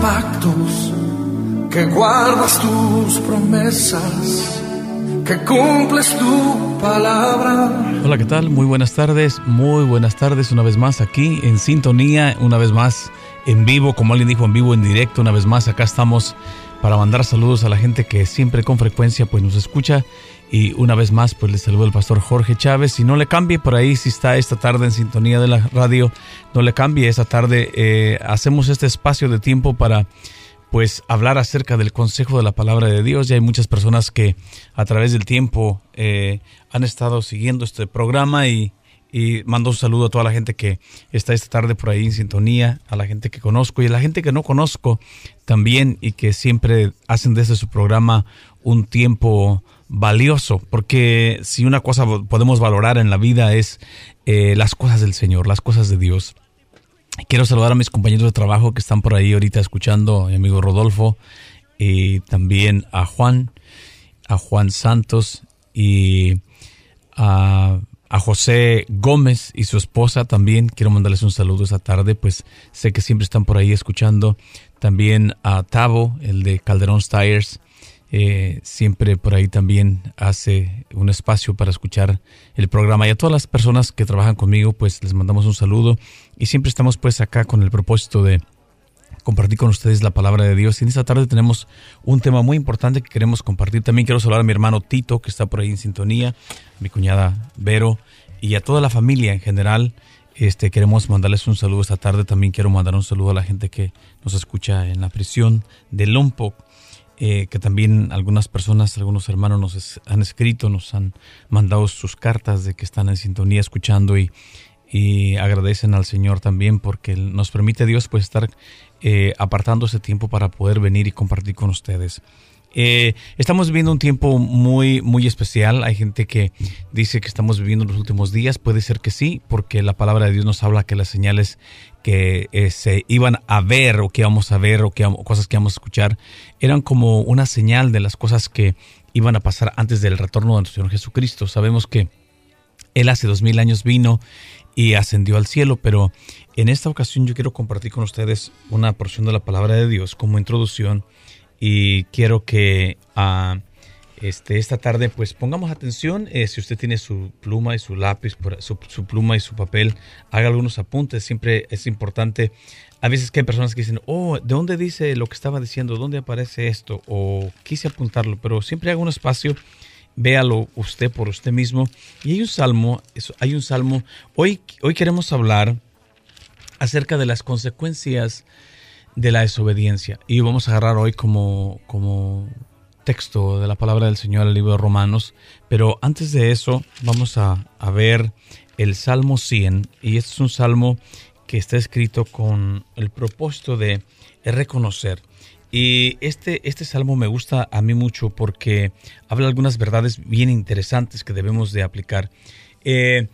pactos, que guardas tus promesas, que cumples tu palabra. Hola, ¿qué tal? Muy buenas tardes, muy buenas tardes una vez más aquí en sintonía, una vez más en vivo, como alguien dijo, en vivo, en directo, una vez más acá estamos para mandar saludos a la gente que siempre con frecuencia pues nos escucha y una vez más, pues le saludo al pastor Jorge Chávez. Y no le cambie por ahí, si está esta tarde en sintonía de la radio, no le cambie. Esta tarde eh, hacemos este espacio de tiempo para pues hablar acerca del consejo de la palabra de Dios. Ya hay muchas personas que a través del tiempo eh, han estado siguiendo este programa y, y mando un saludo a toda la gente que está esta tarde por ahí en sintonía, a la gente que conozco y a la gente que no conozco también y que siempre hacen desde su programa un tiempo valioso, porque si una cosa podemos valorar en la vida es eh, las cosas del Señor, las cosas de Dios. Quiero saludar a mis compañeros de trabajo que están por ahí ahorita escuchando, mi amigo Rodolfo, y también a Juan, a Juan Santos y a, a José Gómez y su esposa también. Quiero mandarles un saludo esta tarde, pues sé que siempre están por ahí escuchando. También a Tavo, el de Calderón Tires, eh, siempre por ahí también hace un espacio para escuchar el programa y a todas las personas que trabajan conmigo pues les mandamos un saludo y siempre estamos pues acá con el propósito de compartir con ustedes la palabra de Dios. Y en esta tarde tenemos un tema muy importante que queremos compartir. También quiero saludar a mi hermano Tito que está por ahí en sintonía a mi cuñada Vero y a toda la familia en general. Este, queremos mandarles un saludo esta tarde. También quiero mandar un saludo a la gente que nos escucha en la prisión de Lompoc eh, que también algunas personas, algunos hermanos nos han escrito, nos han mandado sus cartas de que están en sintonía escuchando y, y agradecen al Señor también porque nos permite Dios pues estar eh, apartando ese tiempo para poder venir y compartir con ustedes. Eh, estamos viviendo un tiempo muy, muy especial. Hay gente que dice que estamos viviendo los últimos días. Puede ser que sí, porque la palabra de Dios nos habla que las señales que eh, se iban a ver o que íbamos a ver o que cosas que íbamos a escuchar eran como una señal de las cosas que iban a pasar antes del retorno de nuestro Señor Jesucristo. Sabemos que Él hace dos mil años vino y ascendió al cielo, pero en esta ocasión yo quiero compartir con ustedes una porción de la palabra de Dios como introducción y quiero que uh, este, esta tarde pues pongamos atención, eh, si usted tiene su pluma y su lápiz, su, su, pluma y su papel, haga algunos apuntes, siempre es importante. A veces que hay personas que dicen, oh, ¿de dónde dice lo que estaba diciendo? ¿Dónde aparece esto? O quise apuntarlo, pero siempre haga un espacio, véalo usted por usted mismo. Y hay un salmo, hay un salmo, hoy, hoy queremos hablar acerca de las consecuencias de la desobediencia. Y vamos a agarrar hoy como, como texto de la palabra del Señor el libro de Romanos. Pero antes de eso, vamos a, a ver el Salmo 100. Y este es un salmo que está escrito con el propósito de reconocer. Y este, este salmo me gusta a mí mucho porque habla algunas verdades bien interesantes que debemos de aplicar. Eh,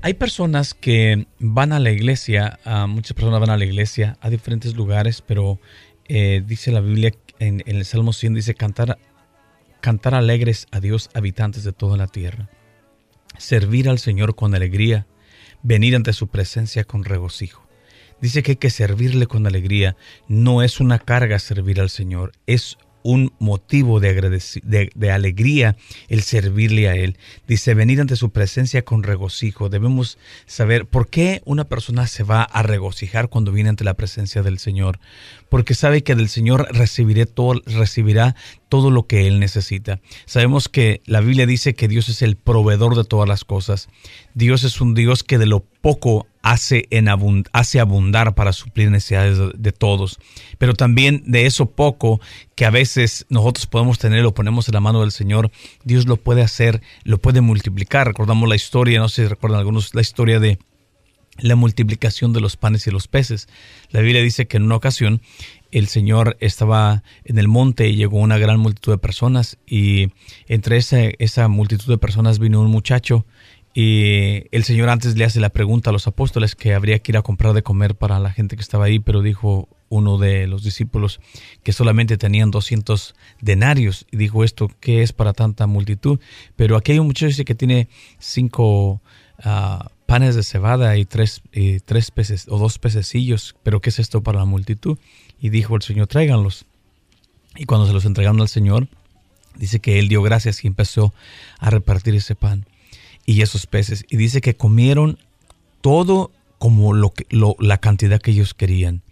hay personas que van a la iglesia, muchas personas van a la iglesia a diferentes lugares, pero eh, dice la Biblia en, el Salmo 100, dice cantar, cantar alegres a Dios habitantes de toda la tierra, servir al Señor con alegría, venir ante su presencia con regocijo. Dice que hay que servirle con alegría, no es una carga servir al Señor, es un motivo de, de, alegría el servirle a Él. Dice, venir ante su presencia con regocijo. Debemos saber por qué una persona se va a regocijar cuando viene ante la presencia del Señor. Porque sabe que del Señor recibiré todo, recibirá todo lo que Él necesita. Sabemos que la Biblia dice que Dios es el proveedor de todas las cosas. Dios es un Dios que de lo poco hace, en hace abundar para suplir necesidades de, todos. Pero también de eso poco que a veces nosotros podemos tener, lo ponemos en la mano del Señor, Dios lo puede hacer, lo puede multiplicar. Recordamos la historia, no sé si recuerdan algunos, la historia de la multiplicación de los panes y los peces. La Biblia dice que en una ocasión el Señor estaba en el monte y llegó una gran multitud de personas y entre esa, esa multitud de personas vino un muchacho y el Señor antes le hace la pregunta a los apóstoles que habría que ir a comprar de comer para la gente que estaba ahí, pero dijo uno de los discípulos que solamente tenían 200 denarios y dijo esto, ¿qué es para tanta multitud? Pero aquí hay un muchacho que tiene cinco ah, panes de cebada y tres, y tres peces o dos pececillos, pero ¿qué es esto para la multitud? Y dijo el Señor, tráiganlos. Y cuando se los entregaron al Señor, dice que él dio gracias y empezó a repartir ese pan y esos peces. Y dice que comieron todo como lo la cantidad que ellos querían.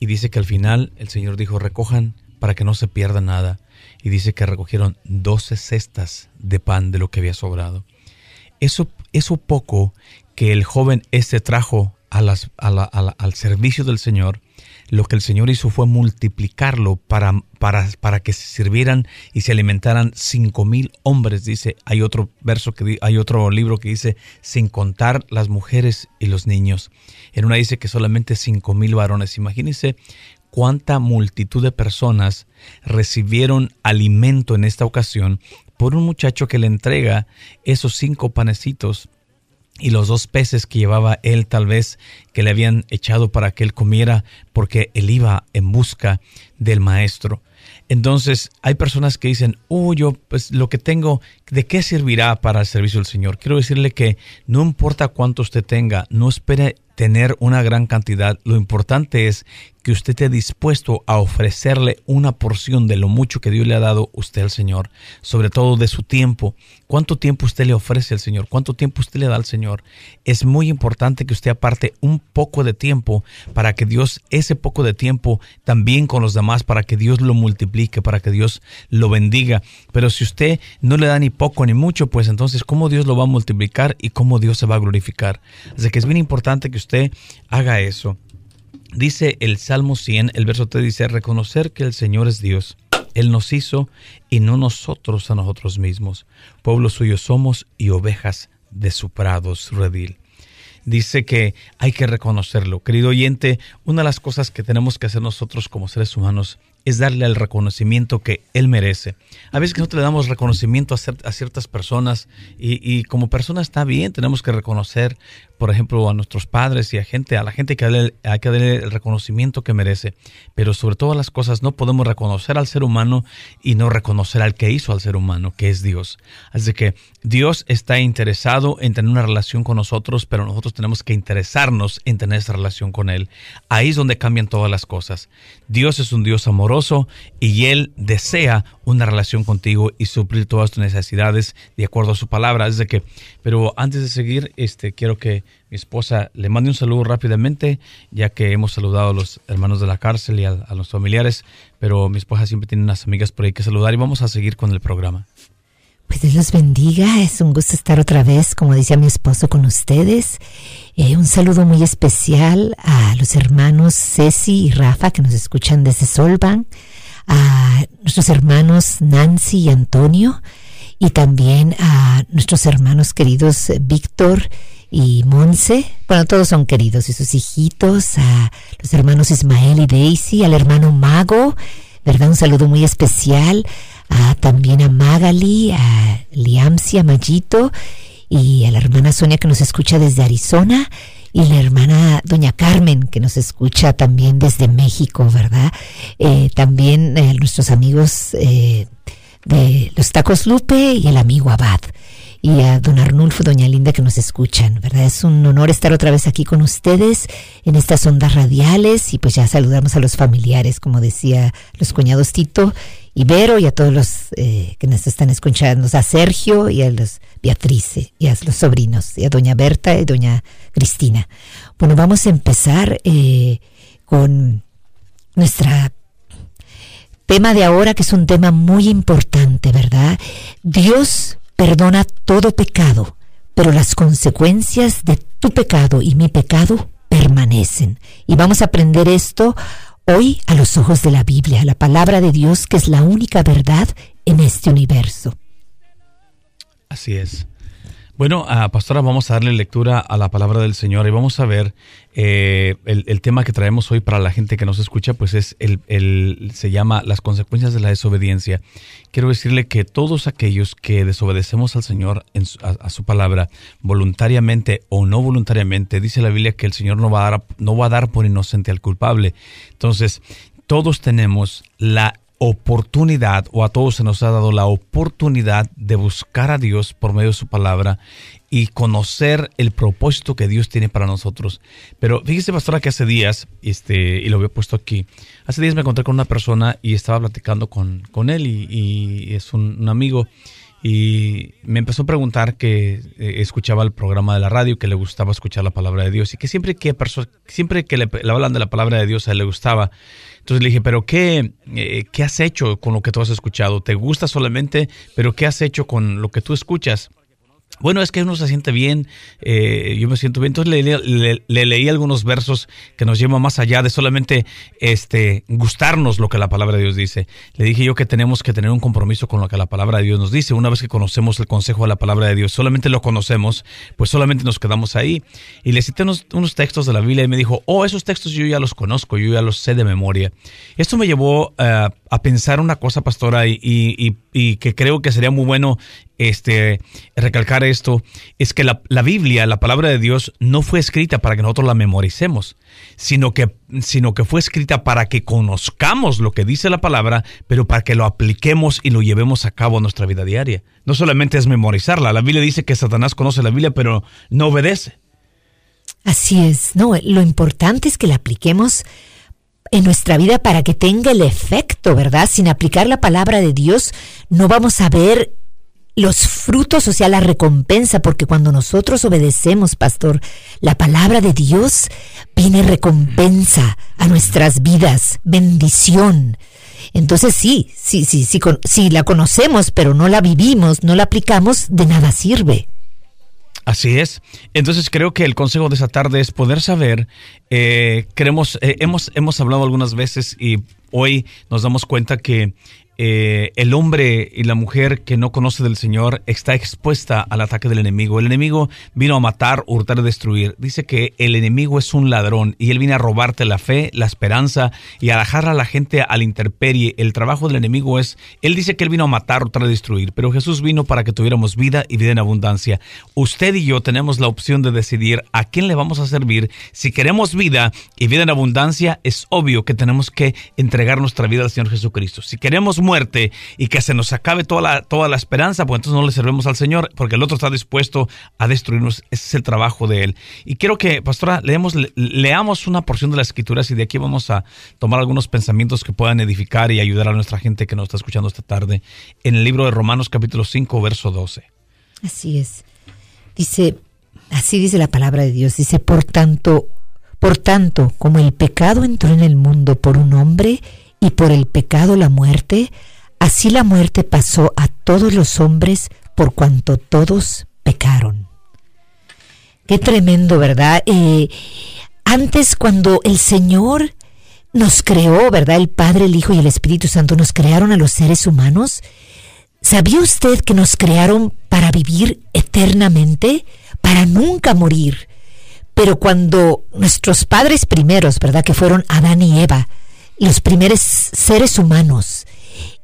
Y dice que al final el Señor dijo, recojan para que no se pierda nada. Y dice que recogieron 12 cestas de pan de lo que había sobrado. Eso, eso poco que el joven este trajo al servicio del Señor, lo que el Señor hizo fue multiplicarlo para, para, para que se sirvieran y se alimentaran cinco mil hombres. Dice, hay otro verso que hay otro libro que dice, sin contar las mujeres y los niños. En una dice que solamente cinco mil varones. Imagínense cuánta multitud de personas recibieron alimento en esta ocasión por un muchacho que le entrega esos cinco panecitos y los dos peces que llevaba él tal vez que le habían echado para que él comiera porque él iba en busca del maestro. Entonces hay personas que dicen, oh, yo pues lo que tengo, ¿de qué servirá para el servicio del Señor? Quiero decirle que no importa cuánto usted tenga, no espere tener una gran cantidad, lo importante es que usted esté dispuesto a ofrecerle una porción de lo mucho que Dios le ha dado usted al Señor, sobre todo de su tiempo. ¿Cuánto tiempo usted le ofrece al Señor? ¿Cuánto tiempo usted le da al Señor? Es muy importante que usted aparte un poco de tiempo para que Dios, ese poco de tiempo, también con los demás, para que Dios lo multiplique, para que Dios lo bendiga. Pero si usted no le da ni poco ni mucho, pues entonces, ¿cómo Dios lo va a multiplicar y cómo Dios se va a glorificar? Así que es bien importante que usted haga eso. Dice el Salmo 100, el verso 3 dice, reconocer que el Señor es Dios. Él nos hizo y no nosotros a nosotros mismos. Pueblo suyo somos y ovejas de su prado, su redil. Dice que hay que reconocerlo. Querido oyente, una de las cosas que tenemos que hacer nosotros como seres humanos es darle el reconocimiento que él merece. A veces que nosotros le damos reconocimiento a, ciertas personas y, como persona está bien, tenemos que reconocer, por ejemplo, a nuestros padres y a gente, a la gente que hay que darle el reconocimiento que merece. Pero sobre todas las cosas no podemos reconocer al ser humano y no reconocer al que hizo al ser humano, que es Dios. Así que Dios está interesado en tener una relación con nosotros, pero nosotros tenemos que interesarnos en tener esa relación con Él. Ahí es donde cambian todas las cosas. Dios es un Dios amoroso y Él desea una relación contigo y suplir todas tus necesidades de acuerdo a su palabra. Es de que, pero antes de seguir, este, quiero que mi esposa le mande un saludo rápidamente, ya que hemos saludado a los hermanos de la cárcel y a, a los familiares, pero mi esposa siempre tiene unas amigas por ahí que saludar y vamos a seguir con el programa. Pues Dios los bendiga, es un gusto estar otra vez, como decía mi esposo, con ustedes. Eh, un saludo muy especial a los hermanos Ceci y Rafa que nos escuchan desde Solvan, a nuestros hermanos Nancy y Antonio, y también a nuestros hermanos queridos Víctor y Monse. Bueno, todos son queridos y sus hijitos, a los hermanos Ismael y Daisy, al hermano Mago, ¿verdad? Un saludo muy especial también a Magali, a Liamsi, a Mayito y a la hermana Sonia que nos escucha desde Arizona y la hermana Doña Carmen que nos escucha también desde México, ¿verdad? Eh, también eh, nuestros amigos eh, de los Tacos Lupe y el amigo Abad y a don Arnulfo, doña Linda que nos escuchan, ¿verdad? Es un honor estar otra vez aquí con ustedes en estas ondas radiales y pues ya saludamos a los familiares, como decía los cuñados Tito y Vero y a todos los eh, que nos están escuchando, a Sergio y a los Beatriz y a los sobrinos, y a doña Berta y doña Cristina. Bueno, vamos a empezar eh, con nuestra tema de ahora, que es un tema muy importante, ¿verdad? Dios perdona todo pecado, pero las consecuencias de tu pecado y mi pecado permanecen. Y vamos a aprender esto hoy a los ojos de la Biblia, la palabra de Dios que es la única verdad en este universo. Así es. Bueno, uh, pastora, vamos a darle lectura a la palabra del Señor y vamos a ver eh, el, tema que traemos hoy para la gente que nos escucha, pues es el, se llama las consecuencias de la desobediencia. Quiero decirle que todos aquellos que desobedecemos al Señor en a, su palabra, voluntariamente o no voluntariamente, dice la Biblia que el Señor no va a dar, no va a dar por inocente al culpable. Entonces, todos tenemos la oportunidad, o a todos se nos ha dado la oportunidad de buscar a Dios por medio de su palabra y conocer el propósito que Dios tiene para nosotros. Pero fíjese, pastora, que hace días, este, y lo había puesto aquí, hace días me encontré con una persona y estaba platicando con, con él y, es un, amigo y me empezó a preguntar que eh, escuchaba el programa de la radio, que le gustaba escuchar la palabra de Dios y que siempre que, siempre que le, hablan de la palabra de Dios a él le gustaba. Entonces le dije, pero qué, eh, ¿qué has hecho con lo que tú has escuchado? ¿Te gusta solamente? Pero ¿qué has hecho con lo que tú escuchas? Bueno, es que uno se siente bien, eh, yo me siento bien. Entonces le, leí algunos versos que nos llevan más allá de solamente este, gustarnos lo que la palabra de Dios dice. Le dije yo que tenemos que tener un compromiso con lo que la palabra de Dios nos dice. Una vez que conocemos el consejo de la palabra de Dios, solamente lo conocemos, pues solamente nos quedamos ahí. Y le cité unos, textos de la Biblia y me dijo, oh, esos textos yo ya los conozco, yo ya los sé de memoria. Esto me llevó uh, a pensar una cosa, pastora, y, y, que creo que sería muy bueno este, recalcar esto, es que la, la, Biblia, la palabra de Dios, no fue escrita para que nosotros la memoricemos, sino que, sino que fue escrita para que conozcamos lo que dice la palabra, pero para que lo apliquemos y lo llevemos a cabo en nuestra vida diaria. No solamente es memorizarla, la Biblia dice que Satanás conoce la Biblia, pero no obedece. Así es, no, lo importante es que la apliquemos en nuestra vida para que tenga el efecto, ¿verdad? Sin aplicar la palabra de Dios, no vamos a ver los frutos, o sea, la recompensa, porque cuando nosotros obedecemos, pastor, la palabra de Dios, viene recompensa a nuestras vidas, bendición. Entonces sí, sí, sí, sí, si la conocemos, pero no la vivimos, no la aplicamos, de nada sirve. Así es. Entonces creo que el consejo de esta tarde es poder saber, eh, queremos, eh, hemos, hemos hablado algunas veces y hoy nos damos cuenta que eh, el hombre y la mujer que no conoce del Señor está expuesta al ataque del enemigo. El enemigo vino a matar, hurtar y destruir. Dice que el enemigo es un ladrón y él viene a robarte la fe, la esperanza y a dejar a la gente a la intemperie. El trabajo del enemigo es, él dice que él vino a matar, hurtar destruir, pero Jesús vino para que tuviéramos vida y vida en abundancia. Usted y yo tenemos la opción de decidir a quién le vamos a servir. Si queremos vida y vida en abundancia, es obvio que tenemos que entregar nuestra vida al Señor Jesucristo. Si queremos muerte y que se nos acabe toda la, toda la esperanza, pues entonces no le servemos al Señor, porque el otro está dispuesto a destruirnos. Ese es el trabajo de Él. Y quiero que, pastora, leemos, leamos una porción de las Escrituras y de aquí vamos a tomar algunos pensamientos que puedan edificar y ayudar a nuestra gente que nos está escuchando esta tarde en el libro de Romanos capítulo 5, verso 12. Así es. Dice, así dice la palabra de Dios, dice, por tanto, por tanto, como el pecado entró en el mundo por un hombre, y por el pecado la muerte, así la muerte pasó a todos los hombres por cuanto todos pecaron. Qué tremendo, ¿verdad? Eh, antes cuando el Señor nos creó, ¿verdad? El Padre, el Hijo y el Espíritu Santo nos crearon a los seres humanos. ¿Sabía usted que nos crearon para vivir eternamente, para nunca morir? Pero cuando nuestros padres primeros, ¿verdad? Que fueron Adán y Eva, los primeros seres humanos,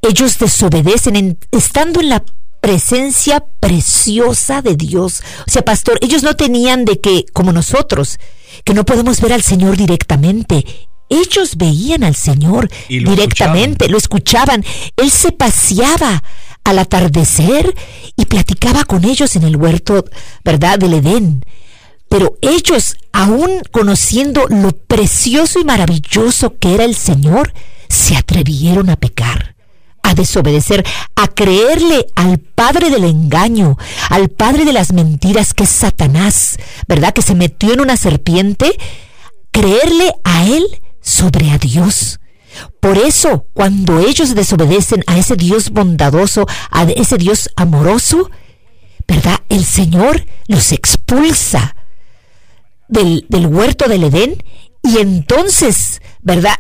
ellos desobedecen estando en la presencia preciosa de Dios. O sea, pastor, ellos no tenían de que, como nosotros, que no podemos ver al Señor directamente. Ellos veían al Señor directamente, lo escuchaban. Él se paseaba al atardecer y platicaba con ellos en el huerto, ¿verdad?, del Edén. Pero ellos, aún conociendo lo precioso y maravilloso que era el Señor, se atrevieron a pecar, a desobedecer, a creerle al padre del engaño, al padre de las mentiras que es Satanás, ¿verdad? Que se metió en una serpiente, creerle a él sobre a Dios. Por eso, cuando ellos desobedecen a ese Dios bondadoso, a ese Dios amoroso, ¿verdad? El Señor los expulsa del, huerto del Edén y entonces, ¿verdad?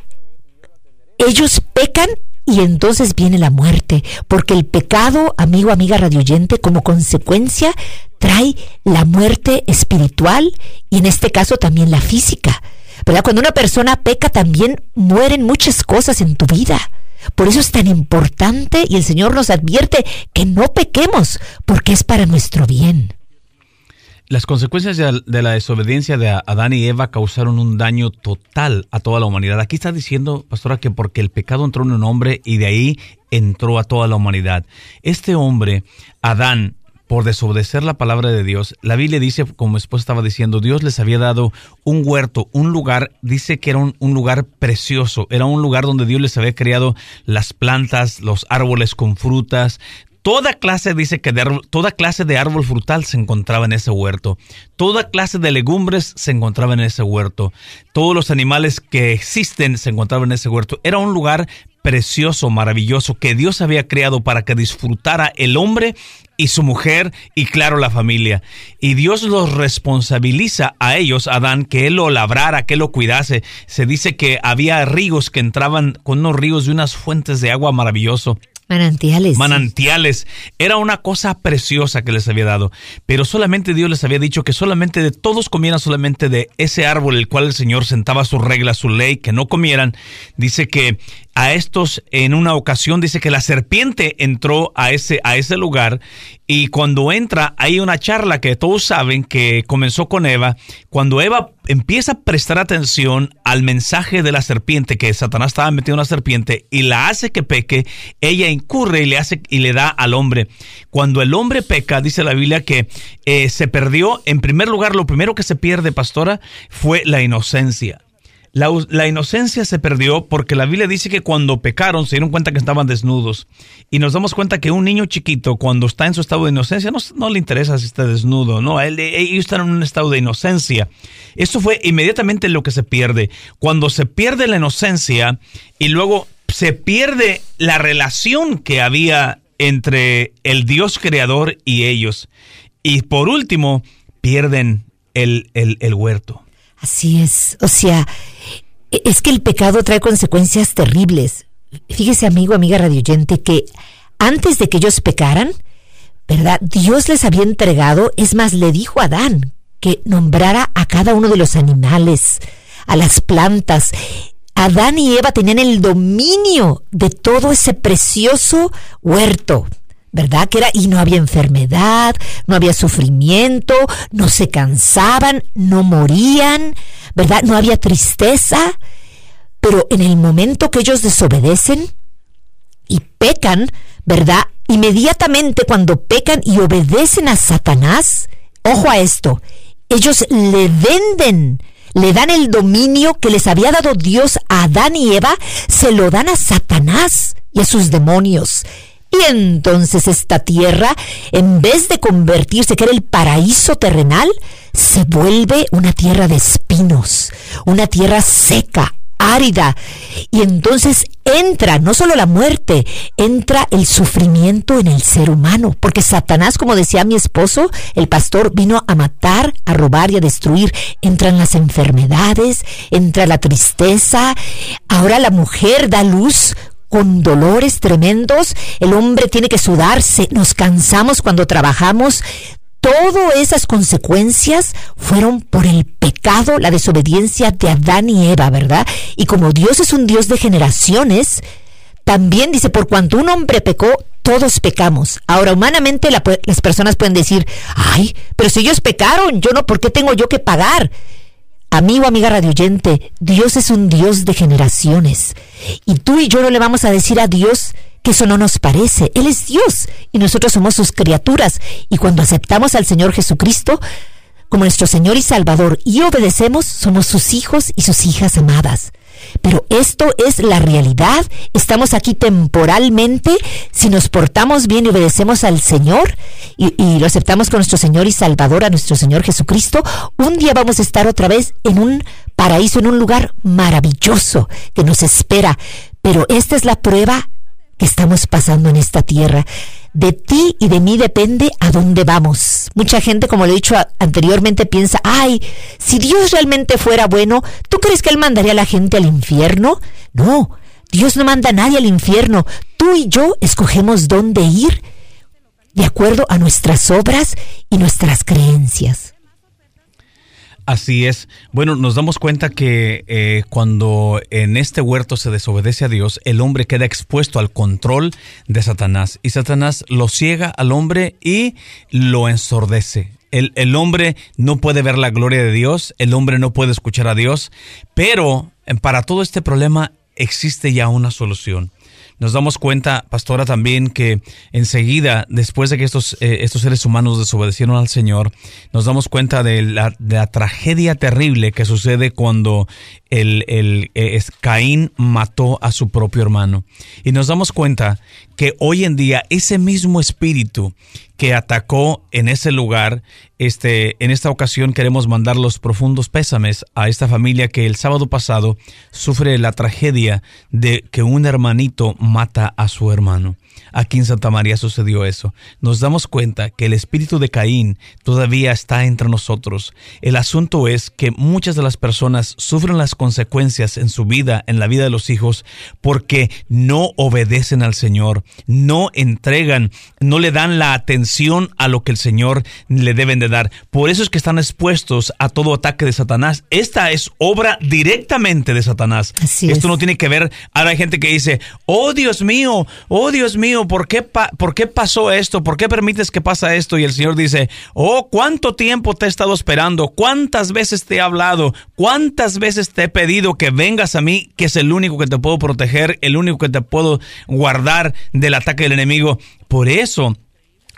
Ellos pecan y entonces viene la muerte, porque el pecado, amigo, amiga radioyente, como consecuencia trae la muerte espiritual y en este caso también la física. ¿Verdad? Cuando una persona peca también mueren muchas cosas en tu vida. Por eso es tan importante y el Señor nos advierte que no pequemos, porque es para nuestro bien. Las consecuencias de la desobediencia de Adán y Eva causaron un daño total a toda la humanidad. Aquí está diciendo, pastora, que porque el pecado entró en un hombre y de ahí entró a toda la humanidad. Este hombre, Adán, por desobedecer la palabra de Dios. La Biblia dice, como esposa estaba diciendo, Dios les había dado un huerto, un lugar, dice que era un, un, lugar precioso, era un lugar donde Dios les había creado las plantas, los árboles con frutas, Toda clase, dice que de toda clase de árbol frutal se encontraba en ese huerto. Toda clase de legumbres se encontraba en ese huerto. Todos los animales que existen se encontraban en ese huerto. Era un lugar precioso, maravilloso, que Dios había creado para que disfrutara el hombre y su mujer y claro la familia. Y Dios los responsabiliza a ellos, Adán, que él lo labrara, que él lo cuidase. Se dice que había ríos que entraban con unos ríos de unas fuentes de agua maravilloso. Manantiales. Manantiales. Era una cosa preciosa que les había dado. Pero solamente Dios les había dicho que solamente de todos comieran solamente de ese árbol el cual el Señor sentaba su regla, su ley, que no comieran. Dice que a estos en una ocasión dice que la serpiente entró a ese, a ese lugar y cuando entra hay una charla que todos saben que comenzó con Eva. Cuando Eva empieza a prestar atención al mensaje de la serpiente, que Satanás estaba metiendo una serpiente y la hace que peque, ella incurre y le hace y le da al hombre. Cuando el hombre peca, dice la Biblia que eh, se perdió, en primer lugar, lo primero que se pierde, pastora, fue la inocencia. La, inocencia se perdió porque la Biblia dice que cuando pecaron se dieron cuenta que estaban desnudos. Y nos damos cuenta que un niño chiquito, cuando está en su estado de inocencia, no, le interesa si está desnudo, ¿no? Él, ellos están en un estado de inocencia. Eso fue inmediatamente lo que se pierde. Cuando se pierde la inocencia y luego se pierde la relación que había entre el Dios creador y ellos. Y por último, pierden el huerto. Así es. O sea, e, es que el pecado trae consecuencias terribles. Fíjese, amigo, amiga radioyente, que antes de que ellos pecaran, ¿verdad? Dios les había entregado, es más, le dijo a Adán que nombrara a cada uno de los animales, a las plantas. Adán y Eva tenían el dominio de todo ese precioso huerto. ¿Verdad? Que era, y no había enfermedad, no había sufrimiento, no se cansaban, no morían, ¿verdad? No había tristeza, pero en el momento que ellos desobedecen y pecan, ¿verdad? Inmediatamente cuando pecan y obedecen a Satanás, ojo a esto, ellos le venden, le dan el dominio que les había dado Dios a Adán y Eva, se lo dan a Satanás y a sus demonios. Y entonces esta tierra, en vez de convertirse, que era el paraíso terrenal, se vuelve una tierra de espinos, una tierra seca, árida. Y entonces entra no solo la muerte, entra el sufrimiento en el ser humano. Porque Satanás, como decía mi esposo, el pastor, vino a matar, a robar y a destruir. Entran las enfermedades, entra la tristeza. Ahora la mujer da luz con dolores tremendos, el hombre tiene que sudarse, nos cansamos cuando trabajamos. Todas esas consecuencias fueron por el pecado, la desobediencia de Adán y Eva, ¿verdad? Y como Dios es un Dios de generaciones, también dice, por cuanto un hombre pecó, todos pecamos. Ahora, humanamente las personas pueden decir, ay, pero si ellos pecaron, yo no, ¿por qué tengo yo que pagar? Amigo, amiga radioyente, Dios es un Dios de generaciones. Y tú y yo no le vamos a decir a Dios que eso no nos parece. Él es Dios y nosotros somos sus criaturas. Y cuando aceptamos al Señor Jesucristo como nuestro Señor y Salvador y obedecemos, somos sus hijos y sus hijas amadas. Pero esto es la realidad. Estamos aquí temporalmente. Si nos portamos bien y obedecemos al Señor y, lo aceptamos con nuestro Señor y Salvador, a nuestro Señor Jesucristo, un día vamos a estar otra vez en un paraíso, en un lugar maravilloso que nos espera. Pero esta es la prueba que estamos pasando en esta tierra. De ti y de mí depende a dónde vamos. Mucha gente, como lo he dicho anteriormente, piensa, ay, si Dios realmente fuera bueno, ¿tú crees que Él mandaría a la gente al infierno? No, Dios no manda a nadie al infierno. Tú y yo escogemos dónde ir de acuerdo a nuestras obras y nuestras creencias. Así es. Bueno, nos damos cuenta que eh, cuando en este huerto se desobedece a Dios, el hombre queda expuesto al control de Satanás y Satanás lo ciega al hombre y lo ensordece. El, el hombre no puede ver la gloria de Dios, el hombre no puede escuchar a Dios, pero para todo este problema existe ya una solución nos damos cuenta, pastora, también que enseguida, después de que estos, eh, estos seres humanos desobedecieron al Señor, nos damos cuenta de la, de la tragedia terrible que sucede cuando el, el eh, Caín mató a su propio hermano. Y nos damos cuenta que hoy en día ese mismo espíritu que atacó en ese lugar, este, en esta ocasión queremos mandar los profundos pésames a esta familia que el sábado pasado sufre la tragedia de que un hermanito mata a su hermano. Aquí en Santa María sucedió eso. Nos damos cuenta que el espíritu de Caín todavía está entre nosotros. El asunto es que muchas de las personas sufren las consecuencias en su vida, en la vida de los hijos, porque no obedecen al Señor, no entregan, no le dan la atención a lo que el Señor le deben de dar. Por eso es que están expuestos a todo ataque de Satanás. Esta es obra directamente de Satanás. Esto no tiene que ver. Ahora hay gente que dice, oh Dios mío, oh Dios mío, ¿por qué, ¿por qué pasó esto? ¿Por qué permites que pasa esto? Y el Señor dice, oh, ¿cuánto tiempo te he estado esperando? ¿Cuántas veces te he hablado? ¿Cuántas veces te he pedido que vengas a mí, que es el único que te puedo proteger, el único que te puedo guardar del ataque del enemigo? Por eso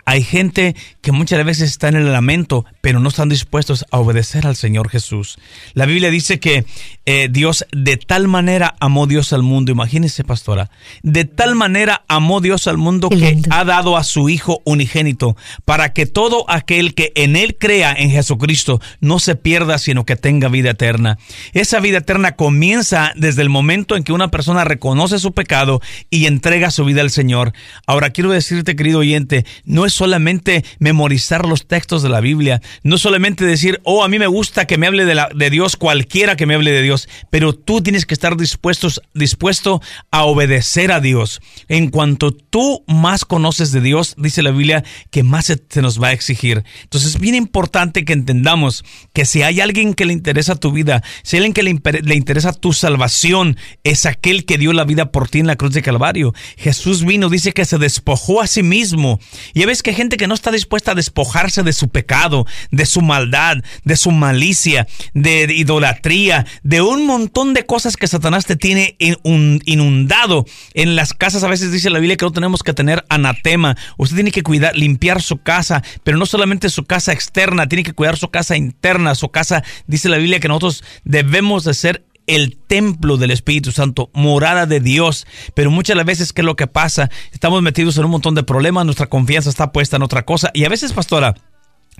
hay gente que muchas veces está en el lamento, pero no están dispuestos a obedecer al Señor Jesús. La Biblia dice que eh, Dios de tal manera amó Dios al mundo, imagínese pastora, de tal manera amó Dios al mundo que ha dado a su Hijo unigénito, para que todo aquel que en Él crea en Jesucristo no se pierda, sino que tenga vida eterna. Esa vida eterna comienza desde el momento en que una persona reconoce su pecado y entrega su vida al Señor. Ahora quiero decirte, querido oyente, no es solamente memorizar los textos de la Biblia, no solamente decir, oh, a mí me gusta que me hable de, Dios, cualquiera que me hable de Dios, pero tú tienes que estar dispuestos, dispuesto a obedecer a Dios. En cuanto tú más conoces de Dios, dice la Biblia, que más se, nos va a exigir. Entonces es bien importante que entendamos que si hay alguien que le interesa tu vida, si hay alguien que le, interesa tu salvación, es aquel que dio la vida por ti en la cruz de Calvario. Jesús vino, dice que se despojó a sí mismo. Y ves que gente que no está dispuesta a despojarse de su pecado, de su maldad, de su malicia, de idolatría, de un montón de cosas que Satanás te tiene inundado. En las casas a veces dice la Biblia que no tenemos que tener anatema. Usted tiene que cuidar, limpiar su casa, pero no solamente su casa externa, tiene que cuidar su casa interna, su casa, dice la Biblia que nosotros debemos de ser el templo del Espíritu Santo, morada de Dios. Pero muchas las veces, ¿qué es lo que pasa? Estamos metidos en un montón de problemas, nuestra confianza está puesta en otra cosa. Y a veces, pastora,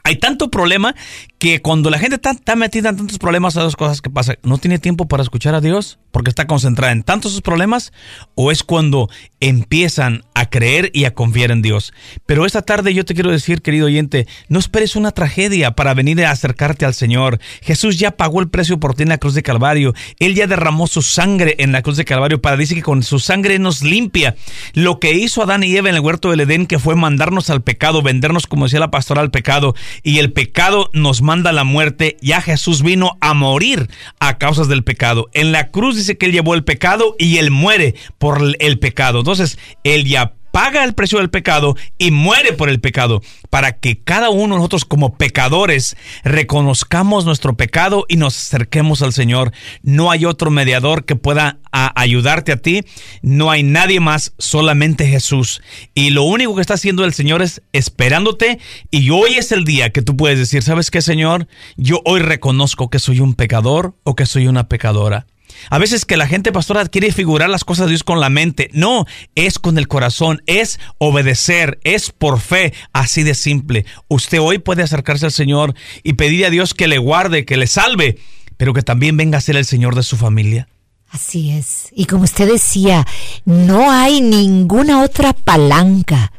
hay tanto problema que cuando la gente está, metida en tantos problemas, hay dos cosas que pasa. No tiene tiempo para escuchar a Dios porque está concentrada en tantos sus problemas o es cuando empiezan a creer y a confiar en Dios. Pero esta tarde yo te quiero decir, querido oyente, no esperes una tragedia para venir a acercarte al Señor. Jesús ya pagó el precio por ti en la cruz de Calvario. Él ya derramó su sangre en la cruz de Calvario para decir que con su sangre nos limpia. Lo que hizo Adán y Eva en el huerto del Edén, que fue mandarnos al pecado, vendernos, como decía la pastora, al pecado, y el pecado nos manda a la muerte, ya Jesús vino a morir a causas del pecado. En la cruz dice que él llevó el pecado y él muere por el pecado. Entonces, él ya paga el precio del pecado y muere por el pecado, para que cada uno de nosotros como pecadores reconozcamos nuestro pecado y nos acerquemos al Señor. No hay otro mediador que pueda ayudarte a ti, no hay nadie más, solamente Jesús. Y lo único que está haciendo el Señor es esperándote y hoy es el día que tú puedes decir, ¿sabes qué, Señor? Yo hoy reconozco que soy un pecador o que soy una pecadora. A veces que la gente pastora quiere figurar las cosas de Dios con la mente. No, es con el corazón, es obedecer, es por fe, así de simple. Usted hoy puede acercarse al Señor y pedir a Dios que le guarde, que le salve, pero que también venga a ser el Señor de su familia. Así es. Y como usted decía, no hay ninguna otra palanca.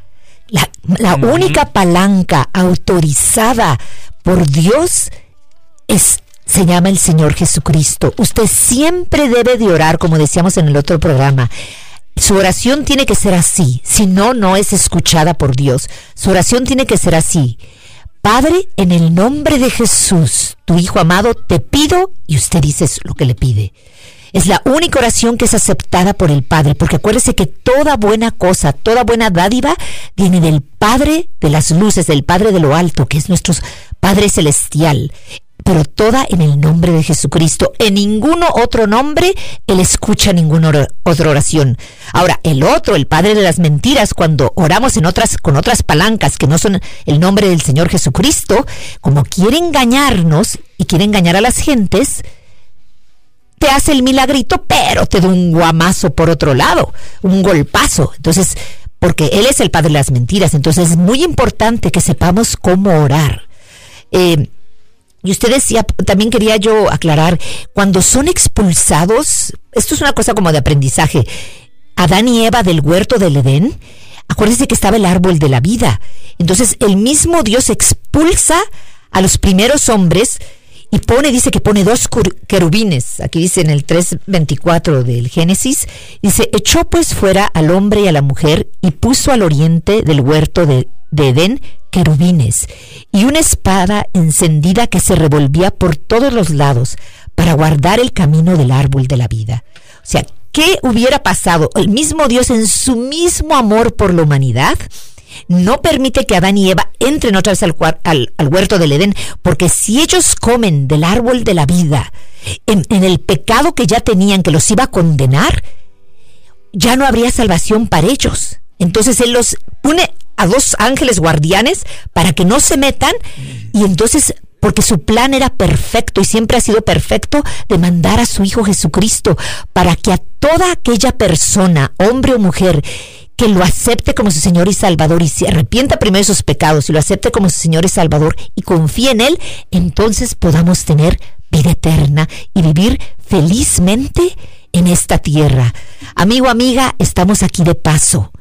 La, la única palanca autorizada por Dios es se llama el Señor Jesucristo. Usted siempre debe de orar, como decíamos en el otro programa. Su oración tiene que ser así, si no, no es escuchada por Dios. Su oración tiene que ser así. Padre, en el nombre de Jesús, tu Hijo amado, te pido, y usted dice lo que le pide. Es la única oración que es aceptada por el Padre, porque acuérdese que toda buena cosa, toda buena dádiva viene del Padre de las luces, del Padre de lo alto, que es nuestro Padre celestial pero toda en el nombre de Jesucristo. En ninguno otro nombre Él escucha ninguna otra oración. Ahora, el otro, el Padre de las mentiras, cuando oramos en otras, con otras palancas que no son el nombre del Señor Jesucristo, como quiere engañarnos y quiere engañar a las gentes, te hace el milagrito, pero te da un guamazo por otro lado, un golpazo. Entonces, porque Él es el Padre de las mentiras, entonces es muy importante que sepamos cómo orar. Eh, y usted decía, también quería yo aclarar, cuando son expulsados, esto es una cosa como de aprendizaje, Adán y Eva del huerto del Edén, acuérdense que estaba el árbol de la vida. Entonces el mismo Dios expulsa a los primeros hombres y pone, dice que pone dos querubines, aquí dice en el 3.24 del Génesis, dice, echó pues fuera al hombre y a la mujer y puso al oriente del huerto de, de Edén querubines y una espada encendida que se revolvía por todos los lados para guardar el camino del árbol de la vida. O sea, ¿qué hubiera pasado? El mismo Dios en su mismo amor por la humanidad no permite que Adán y Eva entren otra vez al, al, huerto del Edén, porque si ellos comen del árbol de la vida, en, en el pecado que ya tenían, que los iba a condenar, ya no habría salvación para ellos. Entonces Él los pone a dos ángeles guardianes para que no se metan y entonces porque su plan era perfecto y siempre ha sido perfecto de mandar a su Hijo Jesucristo para que a toda aquella persona, hombre o mujer, que lo acepte como su Señor y Salvador y se arrepienta primero de sus pecados y lo acepte como su Señor y Salvador y confíe en Él, entonces podamos tener vida eterna y vivir felizmente en esta tierra. Amigo, amiga, estamos aquí de paso.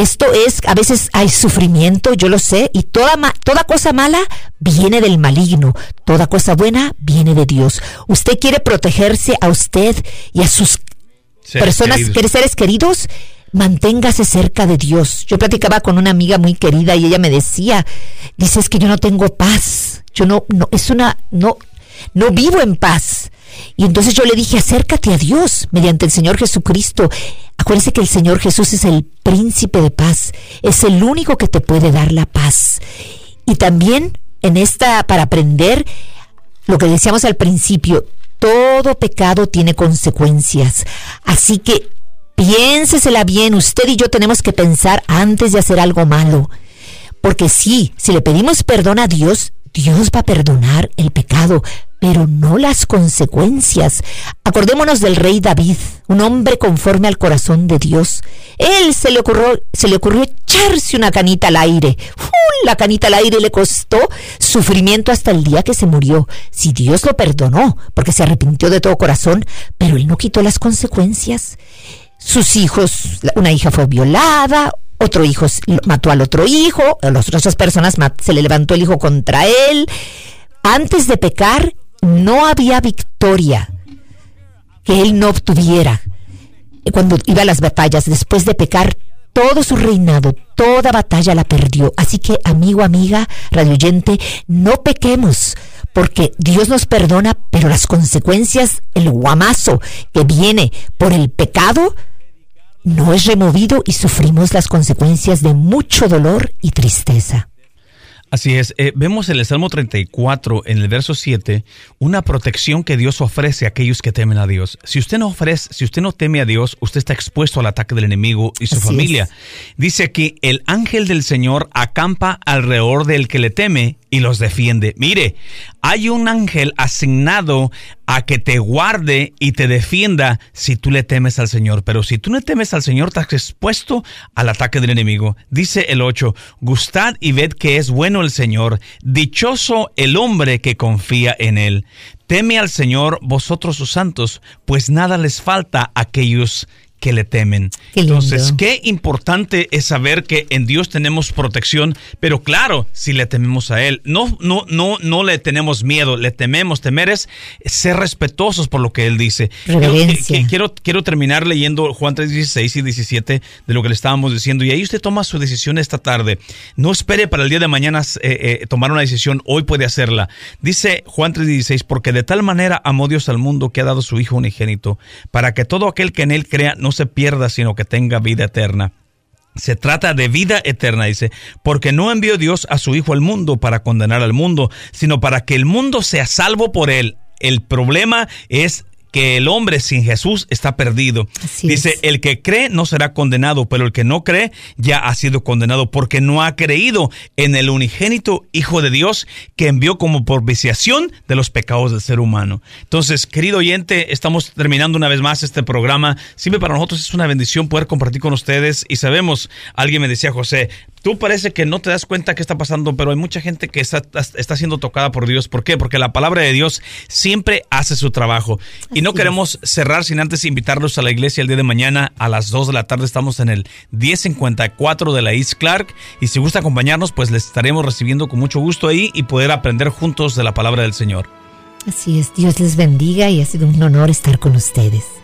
Esto es, a veces hay sufrimiento, yo lo sé, y toda, toda cosa mala viene del maligno, toda cosa buena viene de Dios. Usted quiere protegerse a usted y a sus personas, queridos. seres queridos, manténgase cerca de Dios. Yo platicaba con una amiga muy querida y ella me decía, dice, es que yo no tengo paz, yo no, no, es una, no, no vivo en paz. Y entonces yo le dije, acércate a Dios mediante el Señor Jesucristo. Acuérdense que el Señor Jesús es el príncipe de paz, es el único que te puede dar la paz. Y también en esta, para aprender, lo que decíamos al principio, todo pecado tiene consecuencias. Así que piénsesela bien, usted y yo tenemos que pensar antes de hacer algo malo. Porque sí, si le pedimos perdón a Dios, Dios va a perdonar el pecado, pero no las consecuencias. Acordémonos del rey David, un hombre conforme al corazón de Dios. Él se le ocurrió, se le ocurrió echarse una canita al aire. La canita al aire le costó sufrimiento hasta el día que se murió. Si Dios lo perdonó, porque se arrepintió de todo corazón, pero él no quitó las consecuencias. Sus hijos, una hija fue violada, otro hijo mató al otro hijo, a las otras personas se le levantó el hijo contra él. Antes de pecar, no había victoria que él no obtuviera cuando iba a las batallas. Después de pecar, todo su reinado, toda batalla la perdió. Así que, amigo, amiga, radioyente, no pequemos, porque Dios nos perdona, pero las consecuencias, el guamazo que viene por el pecado, no es removido y sufrimos las consecuencias de mucho dolor y tristeza. Así es, eh, vemos en el Salmo 34, en el verso 7, una protección que Dios ofrece a aquellos que temen a Dios. Si usted no ofrece, si usted no teme a Dios, usted está expuesto al ataque del enemigo y su familia. Dice que el ángel del Señor acampa alrededor del que le teme y los defiende. Mire, hay un ángel asignado a que te guarde y te defienda si tú le temes al Señor. Pero si tú no temes al Señor, estás expuesto al ataque del enemigo. Dice el 8, gustad y ved que es bueno el Señor, dichoso el hombre que confía en él. Teme al Señor vosotros sus santos, pues nada les falta a aquellos que le temen. Entonces, qué importante es saber que en Dios tenemos protección, pero claro, si le tememos a Él, no, no, no, no le tenemos miedo, le tememos. Temer es ser respetuosos por lo que Él dice. Quiero, quiero, terminar leyendo Juan 3, 16 y 17 de lo que le estábamos diciendo. Y ahí usted toma su decisión esta tarde. No espere para el día de mañana eh, eh, tomar una decisión, hoy puede hacerla. Dice Juan 3, 16, porque de tal manera amó Dios al mundo que ha dado su Hijo unigénito, para que todo aquel que en Él crea no se pierda, sino que tenga vida eterna. Se trata de vida eterna, dice, porque no envió Dios a su Hijo al mundo para condenar al mundo, sino para que el mundo sea salvo por él. El problema es que el hombre sin Jesús está perdido. Dice, el que cree no será condenado, pero el que no cree ya ha sido condenado porque no ha creído en el unigénito Hijo de Dios que envió como propiciación de los pecados del ser humano. Entonces, querido oyente, estamos terminando una vez más este programa. Siempre para nosotros es una bendición poder compartir con ustedes y sabemos, alguien me decía, José, tú parece que no te das cuenta qué está pasando, pero hay mucha gente que está, está siendo tocada por Dios. ¿Por qué? Porque la palabra de Dios siempre hace su trabajo. Y no queremos cerrar sin antes invitarlos a la iglesia el día de mañana a las 2 de la tarde. Estamos en el 1054 de la East Clark. Y si gusta acompañarnos, pues les estaremos recibiendo con mucho gusto ahí y poder aprender juntos de la palabra del Señor. Así es, Dios les bendiga y ha sido un honor estar con ustedes.